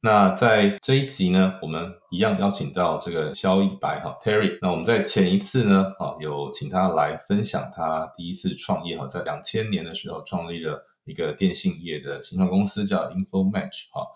那在这一集呢，我们一样邀请到这个肖一白哈 Terry。那我们在前一次呢，啊有请他来分享他第一次创业哈，在两千年的时候创立了一个电信业的新创公司叫 InfoMatch 哈，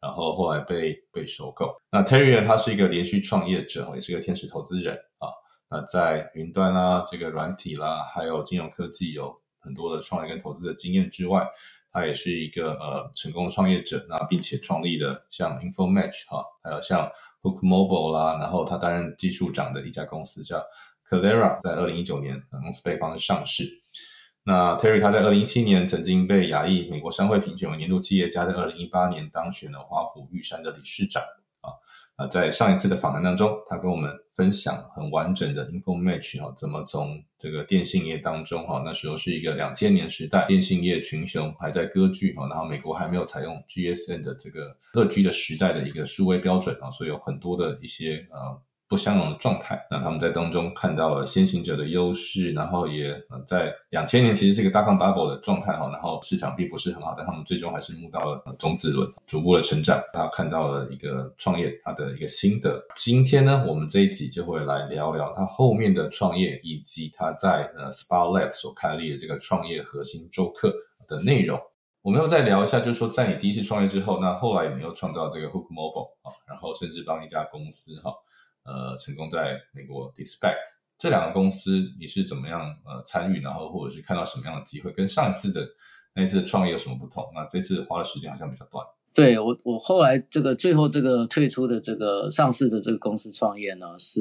然后后来被被收购。那 Terry 呢，他是一个连续创业者，也是个天使投资人啊。那在云端啦、这个软体啦，还有金融科技有很多的创业跟投资的经验之外。他也是一个呃成功的创业者，那并且创立了像 InfoMatch 哈，还有像 Hook Mobile 啦，然后他担任技术长的一家公司叫 Calera，在二零一九年公司被方上市。那 Terry 他在二零一七年曾经被亚裔美国商会评选为年度企业家，在二零一八年当选了华府玉山的理事长。啊，在上一次的访谈当中，他跟我们分享很完整的 InfoMatch 哈，怎么从这个电信业当中哈，那时候是一个两千年时代，电信业群雄还在割据哈，然后美国还没有采用 GSM 的这个二 G 的时代的一个数位标准啊，所以有很多的一些呃。不相容的状态，那他们在当中看到了先行者的优势，然后也在两千年其实是一个大康 bubble 的状态哈，然后市场并不是很好，但他们最终还是募到了种子轮，逐步的成长，他看到了一个创业它的一个心得。今天呢，我们这一集就会来聊聊他后面的创业，以及他在呃 Spa Lab 所开立的这个创业核心周课的内容。我们要再聊一下，就是说在你第一次创业之后，那后来你又创造这个 Hook Mobile 啊，然后甚至帮一家公司哈。呃，成功在美国 Dispatch 这两个公司，你是怎么样呃参与，然后或者是看到什么样的机会，跟上一次的那一次创业有什么不同？那这次花的时间好像比较短。对我，我后来这个最后这个退出的这个上市的这个公司创业呢，是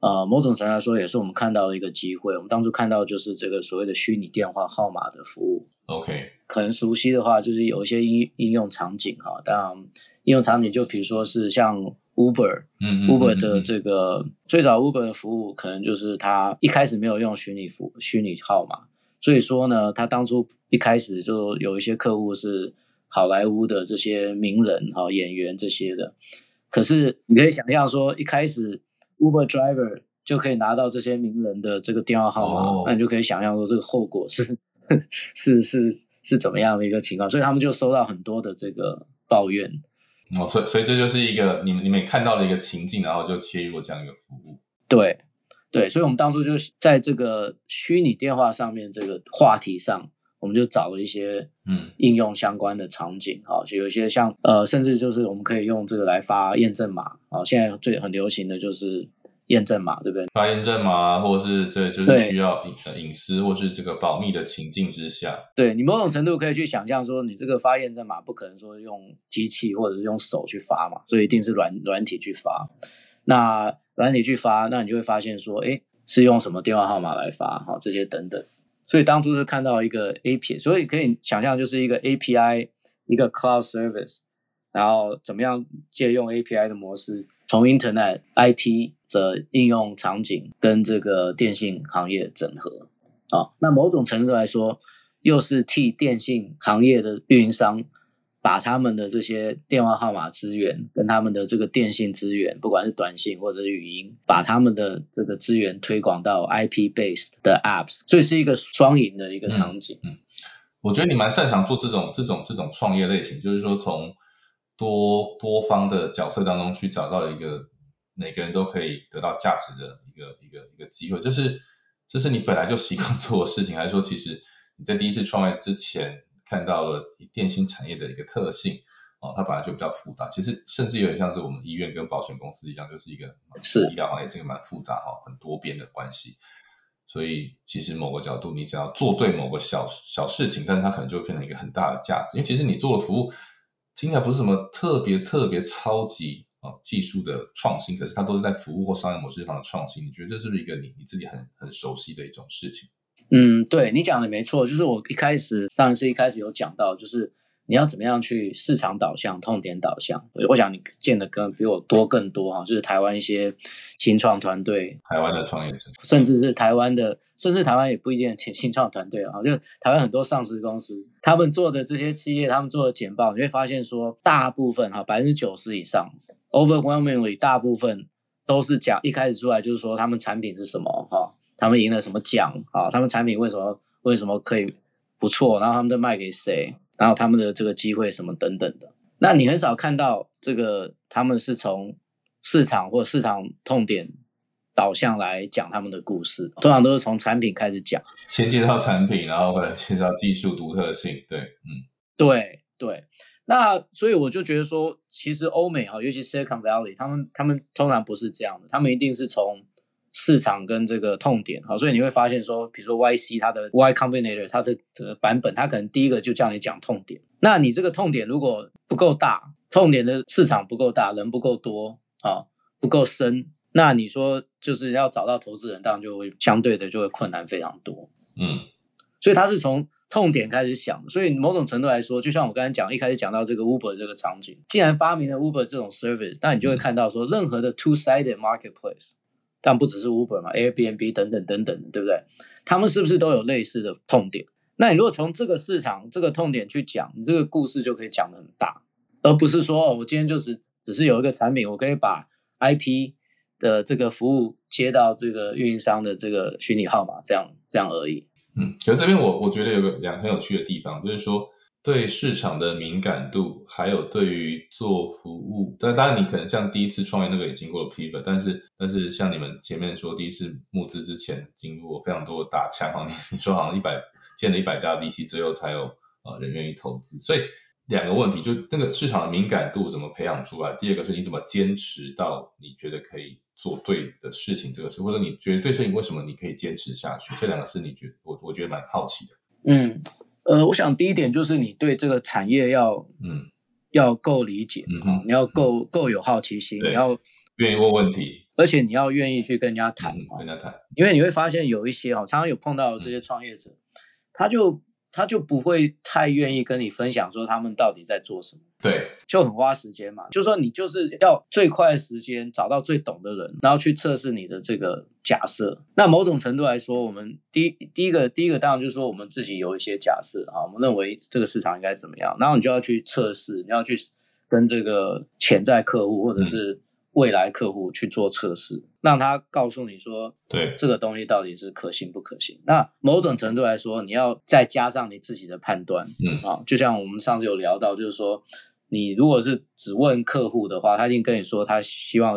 呃某种程度来说也是我们看到的一个机会。我们当初看到就是这个所谓的虚拟电话号码的服务。OK，可能熟悉的话就是有一些应应用场景哈，当然应用场景就比如说是像。Uber，嗯，Uber 的这个最早 Uber 的服务，可能就是他一开始没有用虚拟服虚拟号码，所以说呢，他当初一开始就有一些客户是好莱坞的这些名人哈演员这些的，可是你可以想象说，一开始 Uber driver 就可以拿到这些名人的这个电话号码，那你就可以想象说这个后果是 是是是怎么样的一个情况，所以他们就收到很多的这个抱怨。哦，所以所以这就是一个你们你们看到的一个情境，然后就切入了这样一个服务。对对，所以我们当初就是在这个虚拟电话上面这个话题上，我们就找了一些嗯应用相关的场景啊，就有一些像呃，甚至就是我们可以用这个来发验证码啊，现在最很流行的就是。验证码对不对？发验证码，或者是这就是需要隐隐私或是这个保密的情境之下，对你某种程度可以去想象说，你这个发验证码不可能说用机器或者是用手去发嘛，所以一定是软软体去发。那软体去发，那你就会发现说，哎，是用什么电话号码来发？哈，这些等等。所以当初是看到一个 API，所以可以想象就是一个 API，一个 Cloud Service，然后怎么样借用 API 的模式，从 Internet IP。的应用场景跟这个电信行业整合啊，那某种程度来说，又是替电信行业的运营商把他们的这些电话号码资源跟他们的这个电信资源，不管是短信或者是语音，把他们的这个资源推广到 IP base 的 apps，所以是一个双赢的一个场景。嗯，我觉得你蛮擅长做这种这种这种创业类型，就是说从多多方的角色当中去找到一个。每个人都可以得到价值的一个一个一个机会，这是这是你本来就习惯 做的事情，还是说其实你在第一次创业之前看到了电信产业的一个特性哦，它本来就比较复杂，其实甚至有点像是我们医院跟保险公司一样，就是一个是。医疗行业是一个蛮复杂哈，很多边的关系，所以其实某个角度你只要做对某个小小事情，但是它可能就会变成一个很大的价值，因为其实你做的服务听起来不是什么特别特别超级。技术的创新，可是它都是在服务或商业模式上的创新。你觉得这是不是一个你你自己很很熟悉的一种事情？嗯，对你讲的没错，就是我一开始上一次一开始有讲到，就是你要怎么样去市场导向、痛点导向？我想你见的更比我多更多哈，就是台湾一些新创团队，台湾的创业者，甚至是台湾的，甚至台湾也不一定新新创团队啊，就台湾很多上市公司，他们做的这些企业，他们做的简报，你会发现说，大部分哈百分之九十以上，overwhelmingly 大部分都是讲一开始出来就是说他们产品是什么哈，他们赢了什么奖啊，他们产品为什么为什么可以不错，然后他们都卖给谁？然后他们的这个机会什么等等的，那你很少看到这个他们是从市场或市场痛点导向来讲他们的故事，通常都是从产品开始讲，先介绍产品，然后或者介绍技术独特性。对，嗯，对对。那所以我就觉得说，其实欧美哈，尤其 Silicon Valley，他们他们通常不是这样的，他们一定是从。市场跟这个痛点，好，所以你会发现说，比如说 YC 它的 Y Combinator 它的这个版本，它可能第一个就叫你讲痛点。那你这个痛点如果不够大，痛点的市场不够大，人不够多啊，不够深，那你说就是要找到投资人，当然就会相对的就会困难非常多。嗯，所以它是从痛点开始想，所以某种程度来说，就像我刚才讲，一开始讲到这个 Uber 这个场景，既然发明了 Uber 这种 service，那你就会看到说，任何的 two-sided marketplace。但不只是 Uber 嘛，Airbnb 等等等等，对不对？他们是不是都有类似的痛点？那你如果从这个市场这个痛点去讲，你这个故事就可以讲得很大，而不是说哦，我今天就是只是有一个产品，我可以把 IP 的这个服务接到这个运营商的这个虚拟号码，这样这样而已。嗯，可是这边我我觉得有个两很有趣的地方，就是说。对市场的敏感度，还有对于做服务，但当然你可能像第一次创业那个也经过了 pivot，但是但是像你们前面说第一次募资之前，经过非常多的打枪，你 你说好像一百建了一百家 VC，最后才有呃人愿意投资，所以两个问题，就那个市场的敏感度怎么培养出来？第二个是你怎么坚持到你觉得可以做对的事情这个事，或者你觉得对事情为什么你可以坚持下去？这两个是你觉我我觉得蛮好奇的。嗯。呃，我想第一点就是你对这个产业要，嗯，要够理解，嗯嗯，你要够够有好奇心，你要愿意问问题，而且你要愿意去跟人家谈，跟人家谈，因为你会发现有一些哈，常常有碰到这些创业者，他就。他就不会太愿意跟你分享说他们到底在做什么，对，就很花时间嘛。就说你就是要最快的时间找到最懂的人，然后去测试你的这个假设。那某种程度来说，我们第一第一个第一个当然就是说我们自己有一些假设啊，我们认为这个市场应该怎么样，然后你就要去测试，你要去跟这个潜在客户或者是。未来客户去做测试，让他告诉你说，对这个东西到底是可行不可行。那某种程度来说，你要再加上你自己的判断，嗯啊，就像我们上次有聊到，就是说，你如果是只问客户的话，他一定跟你说他希望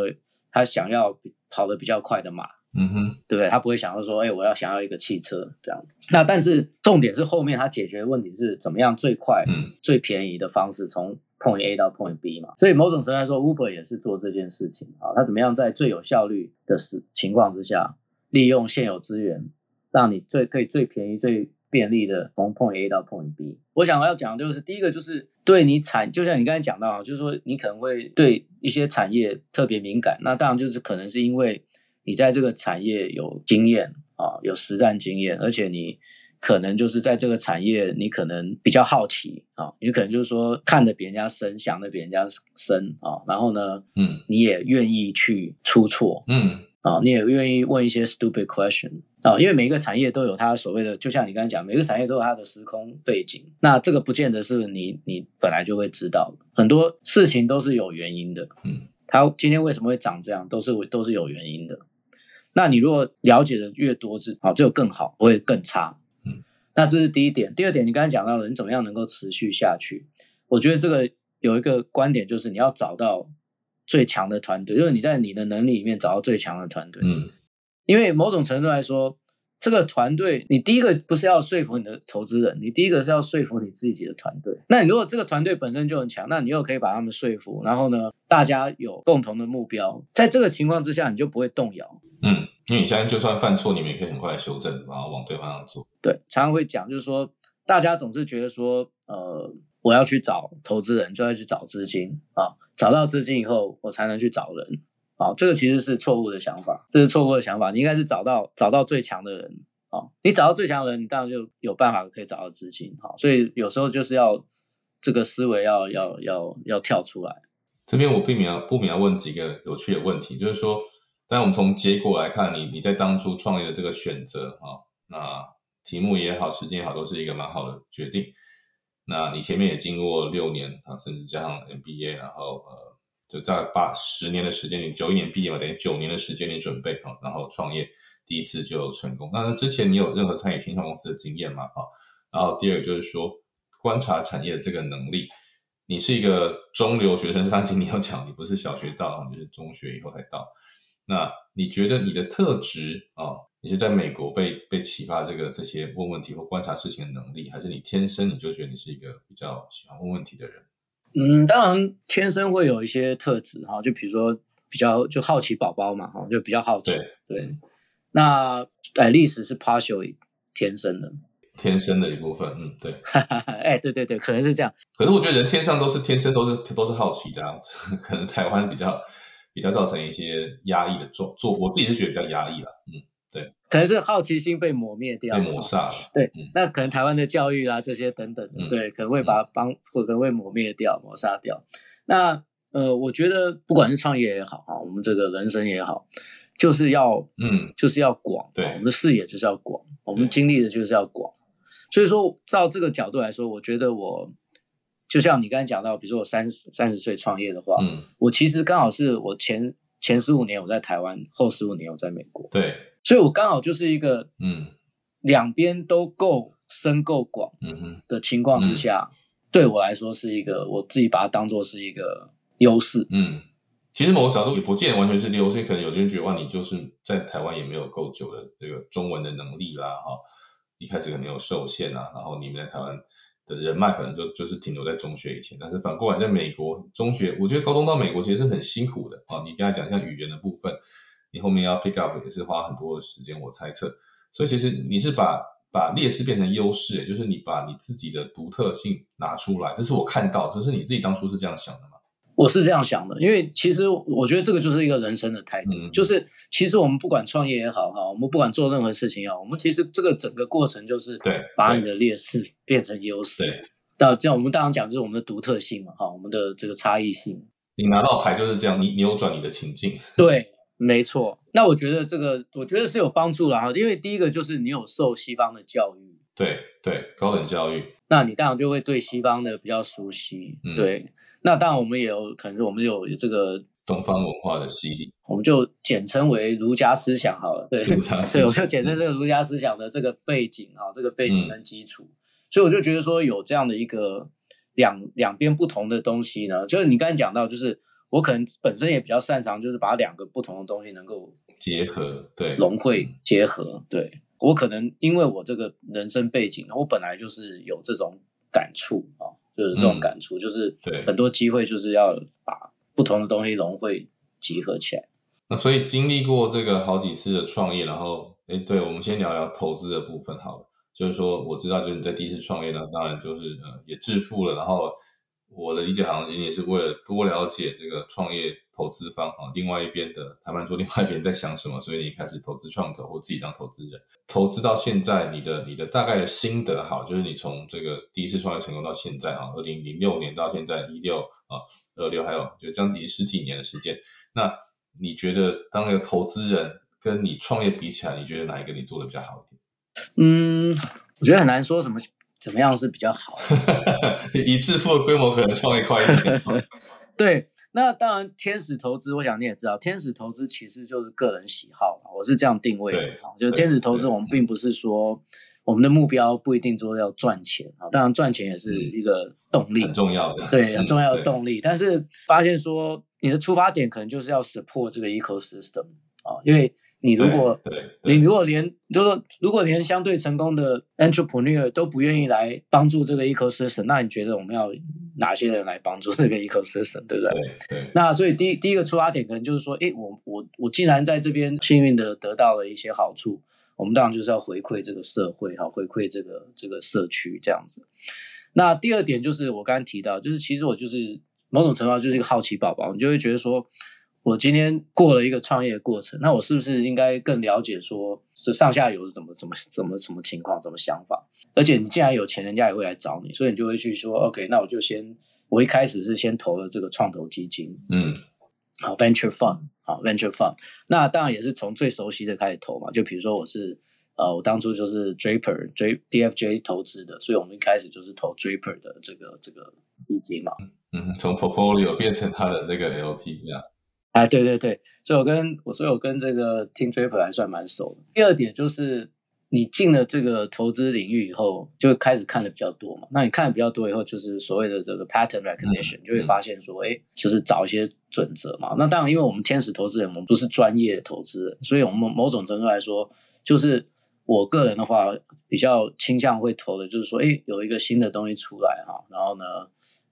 他想要跑得比较快的马，嗯哼，对不对？他不会想要说，哎，我要想要一个汽车这样。那但是重点是后面他解决问题是怎么样最快、嗯最便宜的方式从。Point A 到 Point B 嘛，所以某种程度来说，Uber 也是做这件事情啊。它怎么样在最有效率的时情况之下，利用现有资源，让你最可以最便宜、最便利的从 Point A 到 Point B。我想要讲的就是，第一个就是对你产，就像你刚才讲到，就是说你可能会对一些产业特别敏感。那当然就是可能是因为你在这个产业有经验啊，有实战经验，而且你。可能就是在这个产业，你可能比较好奇啊，你可能就是说看的比人家深，想的比人家深啊，然后呢，嗯，你也愿意去出错，嗯，啊，你也愿意问一些 stupid question 啊，因为每一个产业都有它所谓的，就像你刚才讲，每个产业都有它的时空背景，那这个不见得是你你本来就会知道的，很多事情都是有原因的，嗯，它今天为什么会长这样，都是都是有原因的，那你如果了解的越多，是好，只有更好，不会更差。那这是第一点，第二点，你刚才讲到了，你怎么样能够持续下去？我觉得这个有一个观点，就是你要找到最强的团队，就是你在你的能力里面找到最强的团队。嗯，因为某种程度来说，这个团队，你第一个不是要说服你的投资人，你第一个是要说服你自己的团队。那你如果这个团队本身就很强，那你又可以把他们说服，然后呢，大家有共同的目标，在这个情况之下，你就不会动摇。嗯。因为你现在，就算犯错，你们也可以很快的修正，然后往对方向走。对，常常会讲，就是说，大家总是觉得说，呃，我要去找投资人，就要去找资金啊，找到资金以后，我才能去找人啊。这个其实是错误的想法，这是错误的想法。你应该是找到找到最强的人啊，你找到最强的人，你当然就有办法可以找到资金啊。所以有时候就是要。这个思维要要要要跳出来。这边我避免不免要问几个有趣的问题，就是说，但我们从结果来看，你你在当初创业的这个选择啊，那题目也好，时间也好，都是一个蛮好的决定。那你前面也经过六年啊，甚至加上 MBA，然后呃，就在八十年的时间，你九一年毕业嘛，等于九年的时间你准备啊，然后创业第一次就成功。那之前你有任何参与新创公司的经验吗？啊，然后第二个就是说观察产业的这个能力。你是一个中留学生，上集你有讲，你不是小学到，你是中学以后才到。那你觉得你的特质啊，你是在美国被被启发这个这些问问题或观察事情的能力，还是你天生你就觉得你是一个比较喜欢问问题的人？嗯，当然天生会有一些特质哈，就比如说比较就好奇宝宝嘛哈，就比较好奇。对，那哎，历史是 partially 天生的。天生的一部分，嗯，对，哎，对对对，可能是这样。可是我觉得人天上都是天生都是都是好奇的，可能台湾比较比较造成一些压抑的做做，我自己是觉得比较压抑了，嗯，对，可能是好奇心被磨灭掉，被抹杀了，对，那可能台湾的教育啊这些等等的，对，可能会把帮或可能会磨灭掉、抹杀掉。那呃，我觉得不管是创业也好啊，我们这个人生也好，就是要嗯，就是要广，对，我们的视野就是要广，我们经历的就是要广。所以说，照这个角度来说，我觉得我就像你刚才讲到，比如说我三十三十岁创业的话，嗯，我其实刚好是我前前十五年我在台湾，后十五年我在美国，对，所以我刚好就是一个嗯，两边都够深够广，的情况之下，对我来说是一个我自己把它当做是一个优势，嗯，其实某个角度也不见得完全是优势，可能有些人觉得哇，你就是在台湾也没有够久的这个中文的能力啦，哈。一开始可能有受限啊，然后你们在台湾的人脉可能就就是停留在中学以前，但是反过来在美国中学，我觉得高中到美国其实是很辛苦的啊。你跟他讲像语言的部分，你后面要 pick up 也是花很多的时间，我猜测。所以其实你是把把劣势变成优势，就是你把你自己的独特性拿出来，这是我看到，这是你自己当初是这样想的吗？我是这样想的，因为其实我觉得这个就是一个人生的态度，就是其实我们不管创业也好哈，我们不管做任何事情也好，我们其实这个整个过程就是对把你的劣势变成优势，对，到这样我们当然讲就是我们的独特性嘛哈，我们的这个差异性。你拿到牌就是这样，你扭转你的情境。对，没错。那我觉得这个我觉得是有帮助了哈，因为第一个就是你有受西方的教育，对对，高等教育，那你当然就会对西方的比较熟悉，对。那当然，我们也有可能是我们有这个东方文化的洗礼，我们就简称为儒家思想好了。对，对，我就简称这个儒家思想的这个背景哈，这个背景跟基础。所以我就觉得说，有这样的一个两两边不同的东西呢，就是你刚才讲到，就是我可能本身也比较擅长，就是把两个不同的东西能够结合，对，融汇结合。对我可能因为我这个人生背景，我本来就是有这种感触啊。就是这种感触，就是很多机会就是要把不同的东西融汇集合起来。那所以经历过这个好几次的创业，然后哎，对我们先聊聊投资的部分好了。就是说，我知道就是你在第一次创业呢，当然就是呃也致富了，然后我的理解好像也是为了多了解这个创业。投资方啊，另外一边的谈判桌，另外一边在想什么？所以你开始投资创投或自己当投资人，投资到现在，你的你的大概的心得好，就是你从这个第一次创业成功到现在啊，二零零六年到现在一六啊二六，还有就将近十几年的时间。那你觉得当一个投资人跟你创业比起来，你觉得哪一个你做的比较好一点？嗯，我觉得很难说什么怎么样是比较好。以致富的规模可能创业快一点。对。那当然，天使投资，我想你也知道，天使投资其实就是个人喜好我是这样定位的哈。就天使投资，我们并不是说我们的目标不一定说要赚钱啊，当然赚钱也是一个动力，很重要的，对，很重要的动力。但是发现说你的出发点可能就是要 support 这个 ecosystem 啊，因为。你如果你如果连就是如果连相对成功的 entrepreneur 都不愿意来帮助这个 ecosystem，那你觉得我们要哪些人来帮助这个 ecosystem，对不对？对。那所以第第一个出发点可能就是说，哎，我我我既然在这边幸运的得到了一些好处，我们当然就是要回馈这个社会哈，回馈这个这个社区这样子。那第二点就是我刚刚提到，就是其实我就是某种程度上就是一个好奇宝宝，你就会觉得说。我今天过了一个创业过程，那我是不是应该更了解说这上下游是怎么怎么怎么什么情况、怎么想法？而且你既然有钱，人家也会来找你，所以你就会去说，OK，那我就先我一开始是先投了这个创投基金，嗯，好 venture fund，好 venture fund，那当然也是从最熟悉的开始投嘛，就比如说我是呃，我当初就是 Draper 追 DFJ 投资的，所以我们一开始就是投 Draper 的这个这个基金嘛，嗯，从 portfolio 变成他的那个 LP 这样。哎，对对对，所以我跟我所以我跟这个 Team Draper 还算蛮熟的。第二点就是你进了这个投资领域以后，就开始看的比较多嘛。那你看的比较多以后，就是所谓的这个 pattern recognition，就会发现说，哎，就是找一些准则嘛。那当然，因为我们天使投资人，我们不是专业投资人，所以我们某种程度来说，就是我个人的话，比较倾向会投的，就是说，哎，有一个新的东西出来哈，然后呢，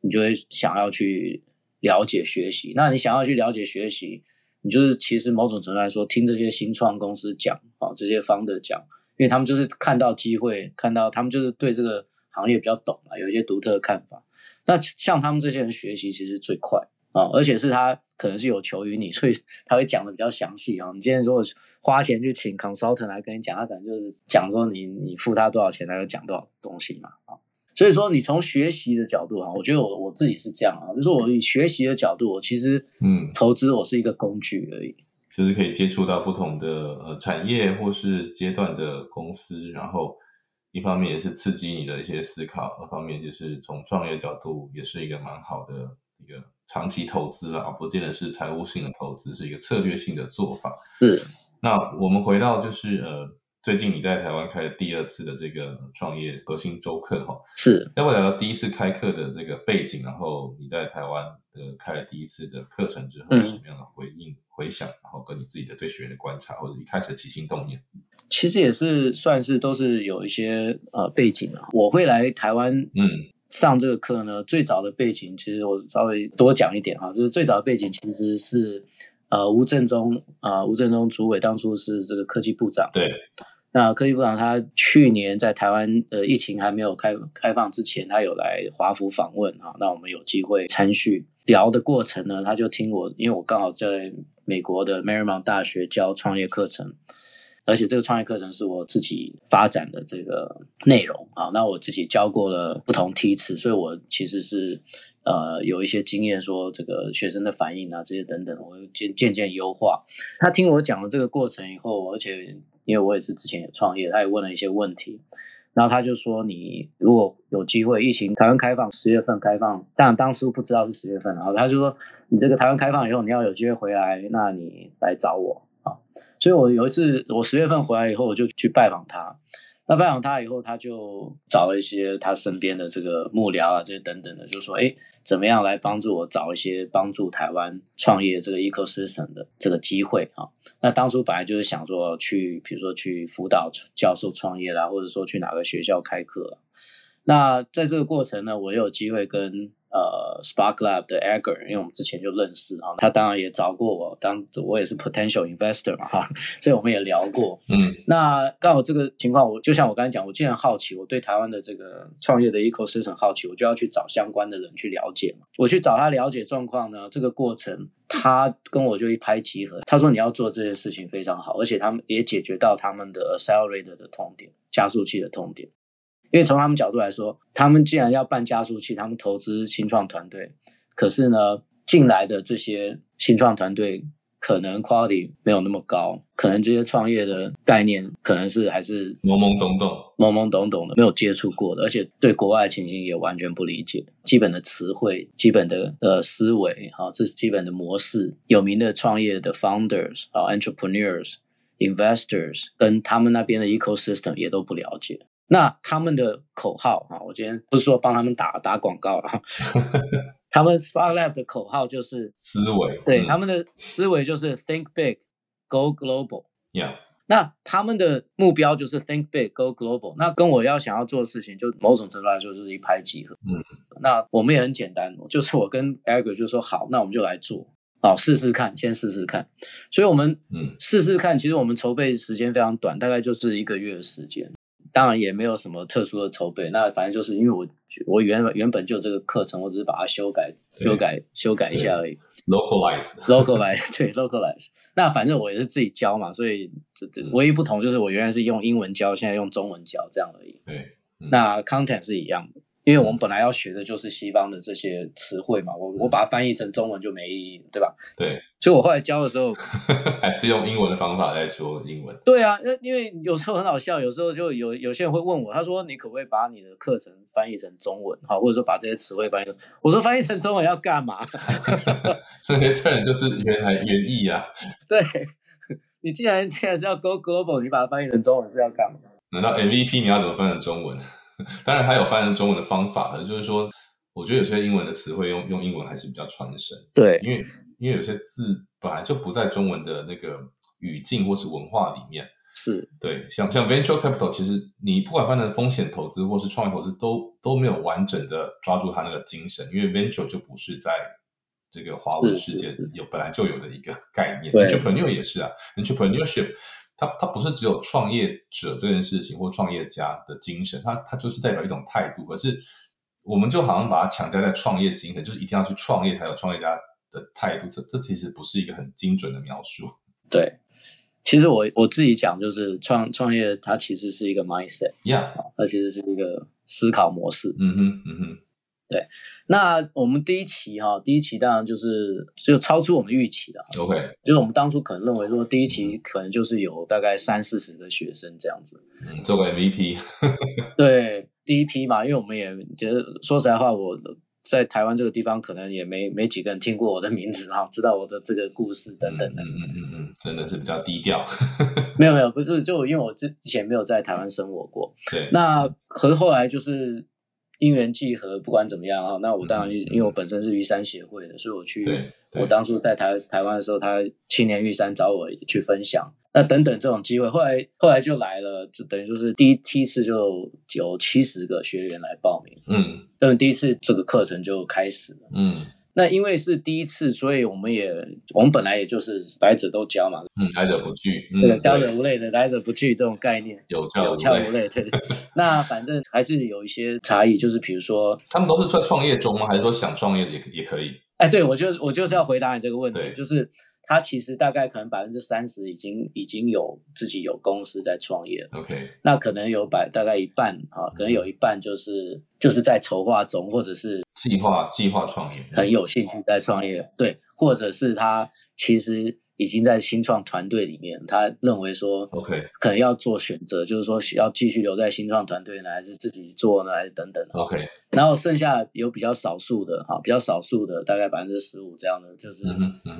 你就会想要去。了解学习，那你想要去了解学习，你就是其实某种程度来说，听这些新创公司讲啊，这些方的讲，因为他们就是看到机会，看到他们就是对这个行业比较懂嘛，有一些独特的看法。那像他们这些人学习其实最快啊，而且是他可能是有求于你，所以他会讲的比较详细啊。你今天如果花钱去请 consultant 来跟你讲，他可能就是讲说你你付他多少钱，他就讲多少东西嘛啊。所以说，你从学习的角度哈，我觉得我我自己是这样啊，就是我以学习的角度，我其实嗯，投资我是一个工具而已，就是可以接触到不同的呃产业或是阶段的公司，然后一方面也是刺激你的一些思考，二方面就是从创业角度也是一个蛮好的一个长期投资了，不见得是财务性的投资，是一个策略性的做法。是，那我们回到就是呃。最近你在台湾开了第二次的这个创业核心周课哈，是要不要聊聊第一次开课的这个背景？然后你在台湾的开了第一次的课程之后，有什么样的回应回想？然后跟你自己的对学员的观察，或者一开始的起心动念？其实也是算是都是有一些呃背景啊。我会来台湾嗯上这个课呢，最早的背景其实我稍微多讲一点哈，就是最早的背景其实是呃吴振中啊吴振中主委当初是这个科技部长对。那科技部长他去年在台湾呃疫情还没有开开放之前，他有来华府访问啊。那我们有机会参叙聊的过程呢，他就听我，因为我刚好在美国的 Marymount 大学教创业课程，而且这个创业课程是我自己发展的这个内容啊。那我自己教过了不同梯次，所以我其实是呃有一些经验，说这个学生的反应啊这些等等，我渐渐渐优化。他听我讲了这个过程以后，而且。因为我也是之前也创业，他也问了一些问题，然后他就说：“你如果有机会，疫情台湾开放十月份开放，但当时不知道是十月份，然后他就说你这个台湾开放以后，你要有机会回来，那你来找我啊。”所以，我有一次我十月份回来以后，我就去拜访他。那拜访他以后，他就找了一些他身边的这个幕僚啊，这些等等的，就说：“哎，怎么样来帮助我找一些帮助台湾创业这个 ecosystem 的这个机会啊？”那当初本来就是想说去，比如说去辅导教授创业啦，或者说去哪个学校开课。那在这个过程呢，我有机会跟。呃，Spark Lab 的 egger 因为我们之前就认识哈，他当然也找过我，当我也是 potential investor 嘛哈，所以我们也聊过。嗯，那刚好这个情况，我就像我刚才讲，我既然好奇，我对台湾的这个创业的 ecosystem 好奇，我就要去找相关的人去了解嘛。我去找他了解状况呢，这个过程他跟我就一拍即合，他说你要做这件事情非常好，而且他们也解决到他们的 accelerator 的痛点，加速器的痛点。因为从他们角度来说，他们既然要办加速器，他们投资新创团队，可是呢，进来的这些新创团队可能 quality 没有那么高，可能这些创业的概念可能是还是懵懵懂懂、懵懵懂懂的，没有接触过的，而且对国外情形也完全不理解，基本的词汇、基本的呃思维，哈，这是基本的模式。有名的创业的 founders 啊，entrepreneurs、investors，跟他们那边的 ecosystem 也都不了解。那他们的口号啊，我今天不是说帮他们打打广告了，他们 Spark Lab 的口号就是思维，对他们的思维就是 Think Big, Go Global。Yeah，那他们的目标就是 Think Big, Go Global。那跟我要想要做的事情，就某种程度来说就是一拍即合。嗯，那我们也很简单，就是我跟 egger 就说好，那我们就来做，好试试看，先试试看。所以我们嗯试试看，其实我们筹备时间非常短，大概就是一个月的时间。当然也没有什么特殊的筹备，那反正就是因为我我原原本就这个课程，我只是把它修改、修改、修改一下而已。localize localize 对 localize，那反正我也是自己教嘛，所以这这唯一不同就是我原来是用英文教，现在用中文教这样而已。对，嗯那 content 是一样的，因为我们本来要学的就是西方的这些词汇嘛，我我把它翻译成中文就没意义，对吧？对，所以我后来教的时候，还是用英文的方法在说英文。对啊，那因为有时候很好笑，有时候就有有些人会问我，他说你可不可以把你的课程翻译成中文，好，或者说把这些词汇翻译成，我说翻译成中文要干嘛？所以 turn 就是原来原意啊，对 你既然既然是要 go global，你把它翻译成中文是要干嘛？难道 MVP 你要怎么翻成中文？当然，它有翻成中文的方法的，就是说，我觉得有些英文的词汇用用英文还是比较传神，对因为因为有些字本来就不在中文的那个语境或是文化里面。是，对，像像 venture capital，其实你不管翻成风险投资或是创业投资，都都没有完整的抓住它那个精神，因为 venture 就不是在这个华文世界有本来就有的一个概念，entrepreneur 也是啊，entrepreneurship 它它不是只有创业者这件事情或创业家的精神，它它就是代表一种态度，可是我们就好像把它强加在创业精神，就是一定要去创业才有创业家的态度，这这其实不是一个很精准的描述。对。其实我我自己讲，就是创创业，它其实是一个 mindset，Yeah，它其实是一个思考模式。嗯哼，嗯哼，那我们第一期哈，第一期当然就是就超出我们预期了，OK，就是我们当初可能认为说第一期可能就是有大概三四十个学生这样子，嗯，做个 MVP，对，第一批嘛，因为我们也觉得说实在话，我在台湾这个地方可能也没没几个人听过我的名字哈，知道我的这个故事等等的。嗯嗯嗯嗯嗯，真的是比较低调。没有没有，不是，就因为我之前没有在台湾生活过，对，那可是后来就是因缘际合，不管怎么样哈，那我当然因为我本身是玉山协会的，所以我去我当初在台台湾的时候，他青年玉山找我去分享。那等等这种机会，后来后来就来了，就等于就是第一梯次就有七十个学员来报名，嗯那么第一次这个课程就开始了。嗯那因为是第一次，所以我们也我们本来也就是来者都教嘛，嗯，来者不拒，嗯这个教者无类的，来者不拒这种概念。有教无有教无类。对。那反正还是有一些差异，就是比如说，他们都是在创业中吗？还是说想创业的也也可以？哎，对我就我就是要回答你这个问题，就是他其实大概可能百分之三十已经已经有自己有公司在创业了，OK，那可能有百大概一半啊，可能有一半就是就是在筹划中，或者是计划计划创业，很有兴趣在创业，对，或者是他其实已经在新创团队里面，他认为说 OK 可能要做选择，就是说要继续留在新创团队呢，还是自己做呢，还是等等。OK，然后剩下有比较少数的哈，比较少数的大概百分之十五这样的，就是、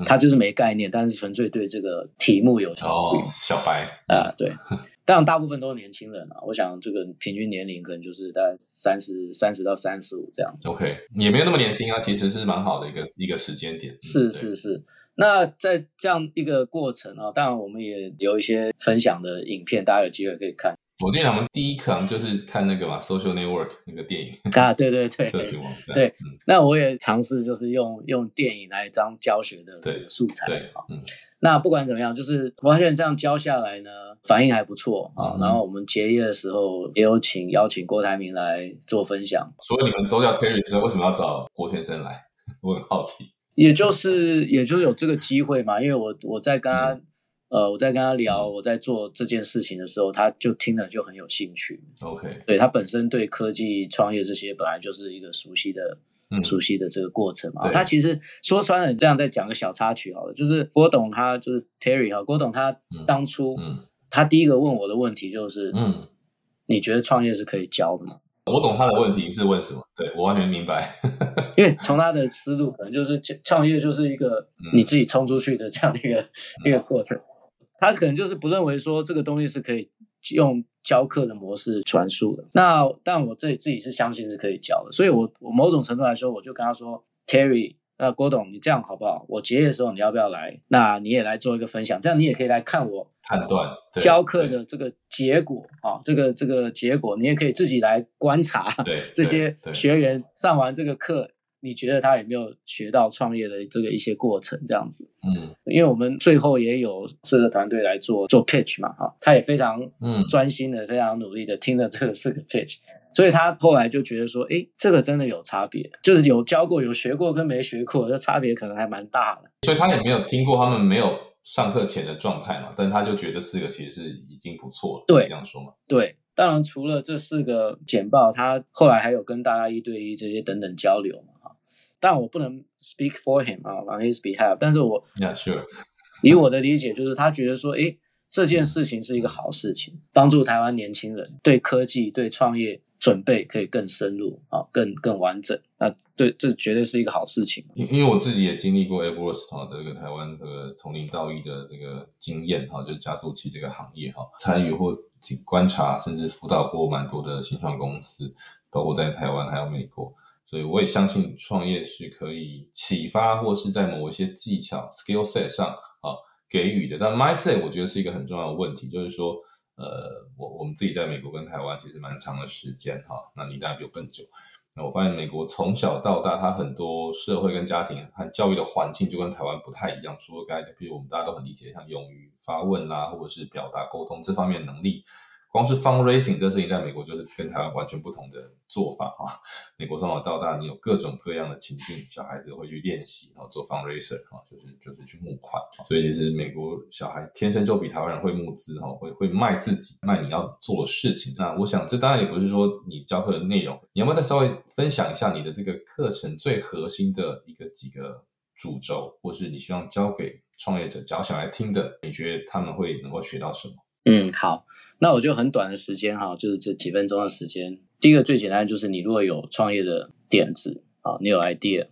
他就是没概念，但是纯粹对这个题目有哦，小白，啊、对。当然大部分都是年轻人啊，我想这个平均年龄可能就是大概三十三十到三十五这样。OK，也没有那么年轻啊，其实是蛮好的一个一个时间点。嗯是是是。那在这样一个过程啊，当然我们也有一些分享的影片，大家有机会可以看我记得我们第一课就是看那个嘛，Social Network 那个电影，啊。对对对，社群网站。对嗯，那我也尝试就是用用电影来当教学的这对个素材对啊。，嗯那不管怎么样，就是我发现这样教下来呢，反应还不错啊。嗯然后我们结业的时候也有请邀请郭台铭来做分享，所以你们都叫 Terry 之后，为什么要找郭先生来？我很好奇。也就是也就是有这个机会嘛，因为我我在跟他、呃我在跟他聊我在做这件事情的时候，他就听了就很有兴趣。OK，对他本身对科技创业这些本来就是一个熟悉的。嗯熟悉的这个过程嘛，对他其实说穿了，这样再讲个小插曲好了，就是郭董他就是 Terry 哈，郭董他嗯当初、嗯他第一个问我的问题就是，嗯，你觉得创业是可以教的吗？我懂他的问题是问什么，对我完全明白。因为从他的思路，可能就是创业就是一个嗯你自己冲出去的这样的一个、一个过程。他可能就是不认为说这个东西是可以用教课的模式传输的。那但我自己自己是相信是可以教的，所以我我某种程度来说，我就跟他说，Terry。那郭董，你这样好不好？我结业的时候你要不要来？那你也来做一个分享，这样你也可以来看我判断对教课的这个结果啊，这个这个结果，你也可以自己来观察。对这些学员上完这个课，你觉得他有没有学到创业的这个一些过程？这样子，嗯因为我们最后也有四个团队来做做 pitch 嘛，哈，他也非常嗯专心的、非常努力的听了这个四个 pitch，所以他后来就觉得说，哎，这个真的有差别，就是有教过、有学过跟没学过，这差别可能还蛮大的。所以他也没有听过他们没有上课前的状态嘛，但他就觉得这四个其实是已经不错了。对，这样说嘛。对，当然除了这四个简报，他后来还有跟大家一对一这些等等交流嘛，哈。但我不能 speak for him 啊，on his behalf，但是我，Yeah sure，以我的理解就是他觉得说，诶。这件事情是一个好事情，帮助台湾年轻人对科技、对创业准备可以更深入啊，更更完整。那对，这绝对是一个好事情。因因为我自己也经历过 Airbus 哈这个台湾这个从零到一的这个经验哈，就是加速器这个行业哈，参与或观察甚至辅导过蛮多的新创公司，包括在台湾还有美国，所以我也相信创业是可以启发或是在某一些技巧 skill set 上啊。给予的，但 mindset 我觉得是一个很重要的问题，就是说，呃，我我们自己在美国跟台湾其实蛮长的时间哈，那你大概比我更久，那我发现美国从小到大，它很多社会跟家庭和教育的环境就跟台湾不太一样，除了刚才讲，比如我们大家都很理解，像勇于发问啦，或者是表达沟通这方面能力。光是 fundraising 这事情，在美国就是跟台湾完全不同的做法啊。美国从小到大，你有各种各样的情境，小孩子会去练习，然后做 fundraiser 啊，就是就是去募款。所以其实美国小孩天生就比台湾人会募资哈，会会卖自己，卖你要做的事情。那我想，这当然也不是说你教课的内容，你要不要再稍微分享一下你的这个课程最核心的一个几个主轴，或是你希望教给创业者，只要想来听的，你觉得他们会能够学到什么？嗯，好，那我就很短的时间哈，就是这几分钟的时间。第一个最简单就是，你如果有创业的点子啊，你有 idea，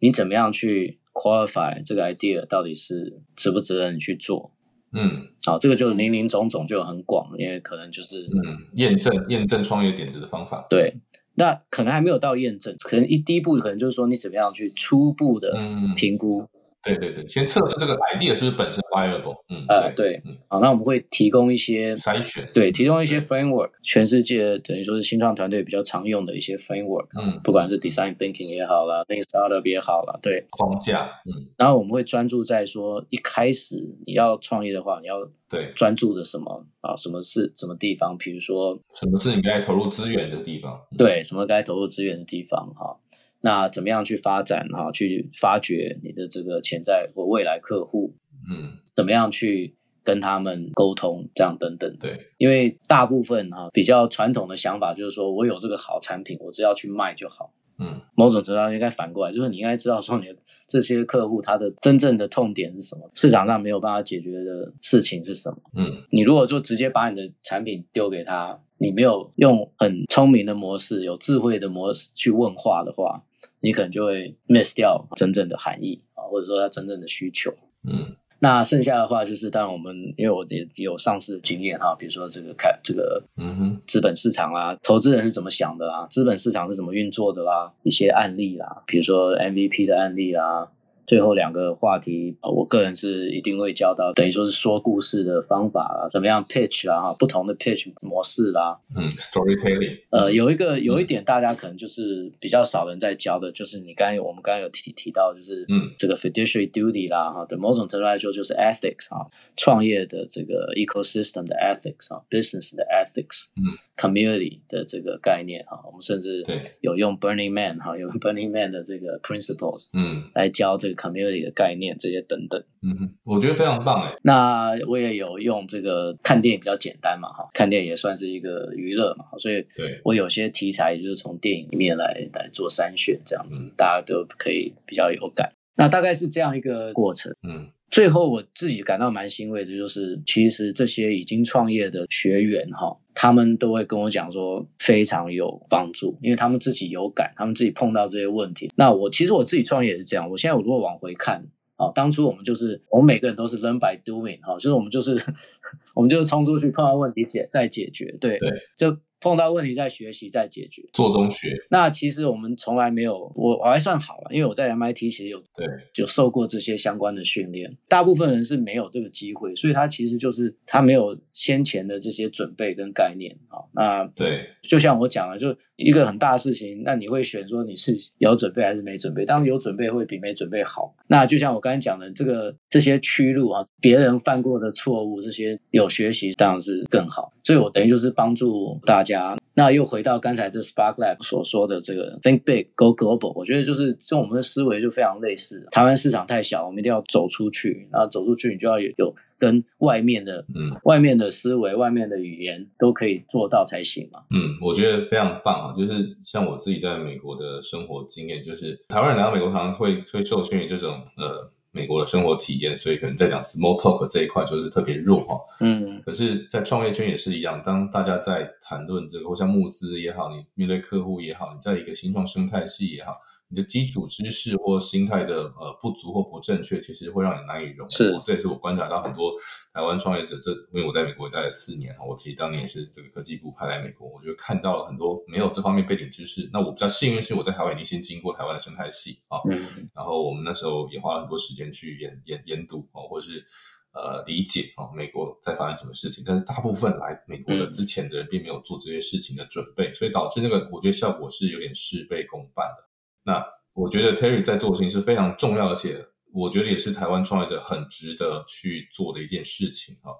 你怎么样去 qualify 这个 idea 到底是值不值得你去做？嗯，好，这个就是林林总总就很广，因为可能就是嗯，验证验证创业点子的方法。对，那可能还没有到验证，可能一第一步可能就是说你怎么样去初步的评估。对对对，先测试这个 idea 是不是本身 viable。嗯，呃，对，好，那我们会提供一些筛选，对，提供一些 framework，全世界等于说是新创团队比较常用的一些 framework。嗯，不管是 design thinking 也好啦 t h i n k startup 也好啦，对，框架。嗯，然后我们会专注在说，一开始你要创业的话，你要对专注的什么啊？什么是什么地方？比如说，什么是你该投入资源的地方？对，什么该投入资源的地方？哈。那怎么样去发展哈？去发掘你的这个潜在或未来客户，嗯，怎么样去跟他们沟通，这样等等。对，因为大部分哈比较传统的想法就是说我有这个好产品，我只要去卖就好。嗯，某种程度上应该反过来，就是你应该知道说你的这些客户他的真正的痛点是什么，市场上没有办法解决的事情是什么。嗯，你如果就直接把你的产品丢给他，你没有用很聪明的模式、有智慧的模式去问话的话。你可能就会 miss 掉真正的含义啊，或者说它真正的需求。嗯，那剩下的话就是，当然我们因为我也有上市的经验哈，比如说这个看这个，嗯哼，资本市场啦，投资人是怎么想的啦，资本市场是怎么运作的啦，一些案例啦，比如说 MVP 的案例啦。最后两个话题，我个人是一定会教到，等于说是说故事的方法啊，怎么样 pitch 啦，哈，不同的 pitch 模式啦，嗯，storytelling，呃，有一个有一点大家可能就是比较少人在教的，就是你刚才我们刚刚有提提到，就是嗯，这个 fiduciary duty 啦，哈，对某种程度来说就是 ethics 啊，创业的这个 ecosystem 的 ethics 啊，business 的 ethics，嗯，community 的这个概念哈，我们甚至对。有用 Burning Man 哈，有 Burning Man 的这个 principles，嗯，来教这个。Community 的概念这些等等，嗯哼，我觉得非常棒哎。那我也有用这个看电影比较简单嘛哈，看电影也算是一个娱乐嘛，所以我有些题材就是从电影里面来来做筛选这样子，大家都可以比较有感。那大概是这样一个过程，嗯。最后我自己感到蛮欣慰的，就是其实这些已经创业的学员哈，他们都会跟我讲说非常有帮助，因为他们自己有感，他们自己碰到这些问题。那我其实我自己创业也是这样，我现在我如果往回看啊，当初我们就是我们每个人都是 learn by doing 哈，就是我们就是 我们就是冲出去碰到问题解再解决，对对，就。碰到问题再学习再解决，做中学。那其实我们从来没有，我我还算好了，因为我在 MIT 其实有对就受过这些相关的训练。大部分人是没有这个机会，所以他其实就是他没有先前的这些准备跟概念啊。那对，就像我讲了，就一个很大的事情，那你会选说你是有准备还是没准备？当然有准备会比没准备好。那就像我刚才讲的，这个这些屈辱啊，别人犯过的错误，这些有学习当然是更好。所以我等于就是帮助大家。家。那又回到刚才这 Spark Lab 所说的这个 Think Big Go Global，我觉得就是跟我们的思维就非常类似。台湾市场太小，我们一定要走出去。然后走出去，你就要有有跟外面的嗯外面的思维、外面的语言都可以做到才行嘛。嗯，我觉得非常棒啊！就是像我自己在美国的生活经验，就是台湾人来到美国，常常会会受限于这种呃美国的生活体验，所以可能在讲 small talk 这一块就是特别弱哈。嗯可是，在创业圈也是一样，当大家在谈论这个，或像募资也好，你面对客户也好，你在一个新创生态系也好，你的基础知识或心态的呃不足或不正确，其实会让你难以融入。是这也是我观察到很多台湾创业者，这因为我在美国待了四年哈，我其实当年也是这个科技部派来美国，我就看到了很多没有这方面背景知识。那我比较幸运是我在台湾已经先经过台湾的生态系啊，嗯然后我们那时候也花了很多时间去研研研读啊，或者是呃理解哦，美国在发生什么事情。但是大部分来美国的嗯之前的人并没有做这些事情的准备，所以导致那个我觉得效果是有点事倍功半的。那我觉得 Terry 在做的事情是非常重要，而且我觉得也是台湾创业者很值得去做的一件事情哈。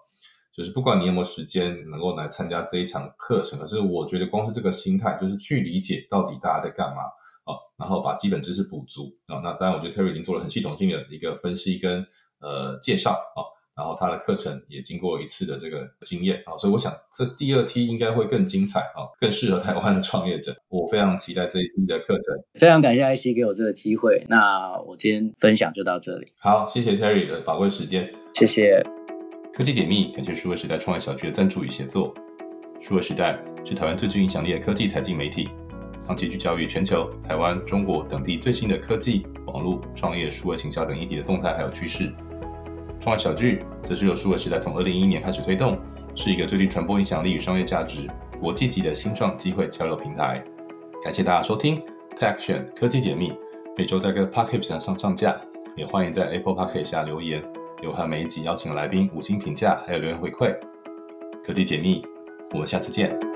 就是不管你有没有时间能够来参加这一场课程，可是我觉得光是这个心态，就是去理解到底大家在干嘛啊，然后把基本知识补足啊。那当然，我觉得 Terry 已经做了很系统性的一个分析跟呃介绍啊，然后他的课程也经过一次的这个经验啊，所以我想这第二梯应该会更精彩啊，更适合台湾的创业者。我非常期待这一梯的课程。非常感谢 IC 给我这个机会。那我今天分享就到这里，好，谢谢 Terry 的宝贵时间。谢谢。科技解密，感谢数位时代创业小聚的赞助与协作。数位时代是台湾最具影响力的科技财经媒体，长期聚焦于全球、台湾、中国等地最新的科技、网络、创业、数位行销等议题的动态还有趋势。创业小聚则是由数位时代从二零一一年开始推动，是一个最具传播影响力与商业价值、国际级的新创机会交流平台。感谢大家收听 Tech Action 科技解密，每周在各 p o c k e t 上上上架，也欢迎在 Apple p o c k e t 下留言。有和每一集邀请的来宾五星评价，还有留言回馈。科技解密，我们下次见。